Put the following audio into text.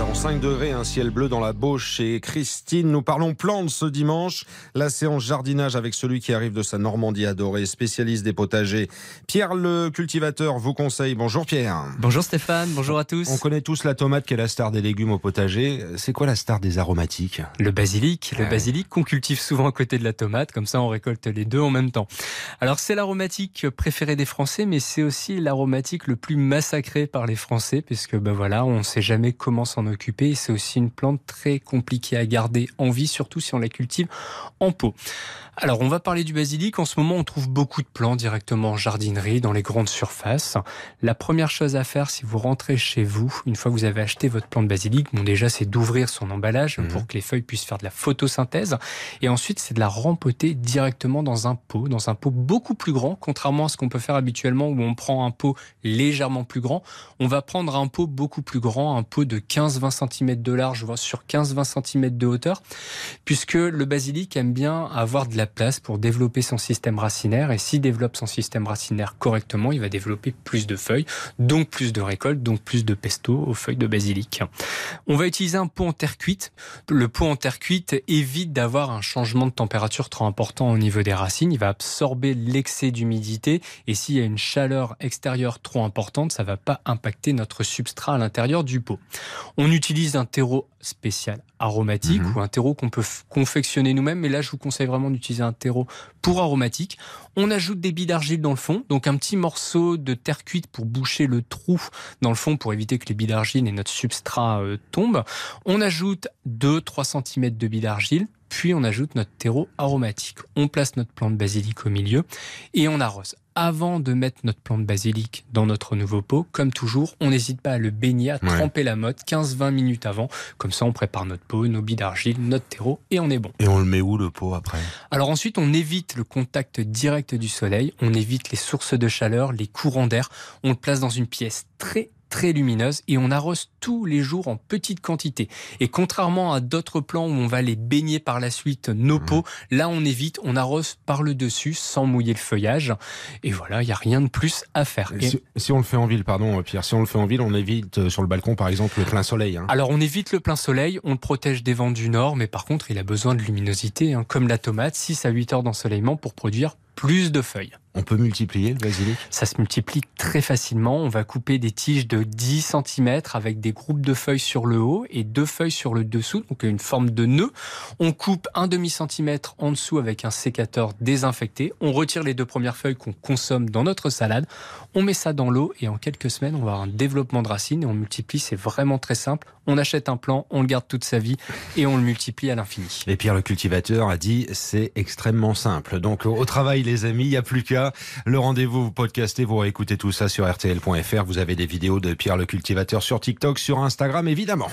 Nous avons 5 degrés, un ciel bleu dans la Beauche chez Christine. Nous parlons plantes ce dimanche. La séance jardinage avec celui qui arrive de sa Normandie adorée, spécialiste des potagers. Pierre le cultivateur vous conseille. Bonjour Pierre. Bonjour Stéphane, bonjour à tous. On connaît tous la tomate qui est la star des légumes au potager. C'est quoi la star des aromatiques? Le basilic. Le Ouais. basilic qu'on cultive souvent à côté de la tomate, comme ça on récolte les deux en même temps. Alors c'est l'aromatique préférée des Français, mais c'est aussi l'aromatique le plus massacré par les Français, puisque ben voilà, on ne sait jamais comment s'en C'est aussi une plante très compliquée à garder en vie, surtout si on la cultive en pot. Alors on va parler du basilic. En ce moment, on trouve beaucoup de plants directement en jardinerie, dans les grandes surfaces. La première chose à faire, si vous rentrez chez vous, une fois que vous avez acheté votre plant de basilic, bon déjà c'est d'ouvrir son emballage Mhm. pour que les feuilles puissent faire de la photosynthèse, et ensuite c'est de la rempoter directement dans un pot, dans un pot beaucoup plus grand, contrairement à ce qu'on peut faire habituellement où on prend un pot légèrement plus grand, on va prendre un pot beaucoup plus grand, un pot de 15-20 cm de large, voire sur 15-20 cm de hauteur, puisque le basilic aime bien avoir de la place pour développer son système racinaire, et s'il développe son système racinaire correctement, il va développer plus de feuilles, donc plus de récoltes, donc plus de pesto aux feuilles de basilic. On va utiliser un pot en terre cuite. Le pot en terre cuite évite d'avoir un changement de température trop important au niveau des racines. Il va absorber l'excès d'humidité et s'il y a une chaleur extérieure trop importante, ça va pas impacter notre substrat à l'intérieur du pot. On utilise un terreau spécial aromatique Mhm. ou un terreau qu'on peut confectionner nous-mêmes. Mais là, je vous conseille vraiment d'utiliser un terreau pour aromatique. On ajoute des billes d'argile dans le fond, donc un petit morceau de terre cuite pour boucher le trou dans le fond pour éviter que les billes d'argile et notre substrat euh, tombent. On ajoute 2-3 cm de billes d'argile, puis on ajoute notre terreau aromatique. On place notre plant de basilic au milieu et on arrose. Avant de mettre notre plant de basilic dans notre nouveau pot, comme toujours, on n'hésite pas à le baigner, à Ouais. tremper la motte 15-20 minutes avant. Comme ça, on prépare notre pot, nos billes d'argile, notre terreau et on est bon. Et on le met où le pot après? Alors ensuite, on évite le contact direct du soleil, on évite les sources de chaleur, les courants d'air, on le place dans une pièce très très lumineuse et on arrose tous les jours en petite quantité. Et contrairement à d'autres plants où on va les baigner par la suite nos Mhm. pots, là on évite, on arrose par le dessus sans mouiller le feuillage. Et voilà, il n'y a rien de plus à faire. Et- si, si on le fait en ville, pardon Pierre, si on le fait en ville, on évite euh, sur le balcon par exemple le plein soleil. hein. Alors on évite le plein soleil, on le protège des vents du nord, mais par contre il a besoin de luminosité, hein, comme la tomate, 6 à 8 heures d'ensoleillement pour produire plus de feuilles. On peut multiplier le basilic? Ça se multiplie très facilement. On va couper des tiges de 10 cm avec des groupes de feuilles sur le haut et deux feuilles sur le dessous, donc une forme de nœud. On coupe un demi centimètre en dessous avec un sécateur désinfecté. On retire les deux premières feuilles qu'on consomme dans notre salade. On met ça dans l'eau et en quelques semaines, on va avoir un développement de racines et on multiplie. C'est vraiment très simple. On achète un plant, on le garde toute sa vie et on le multiplie à l'infini. Et Pierre le cultivateur a dit c'est extrêmement simple. Donc au travail les amis, il n'y a plus qu'à le rendez-vous, vous podcastez, vous réécoutez tout ça sur rtl.fr. Vous avez des vidéos de Pierre le cultivateur sur TikTok, sur Instagram évidemment.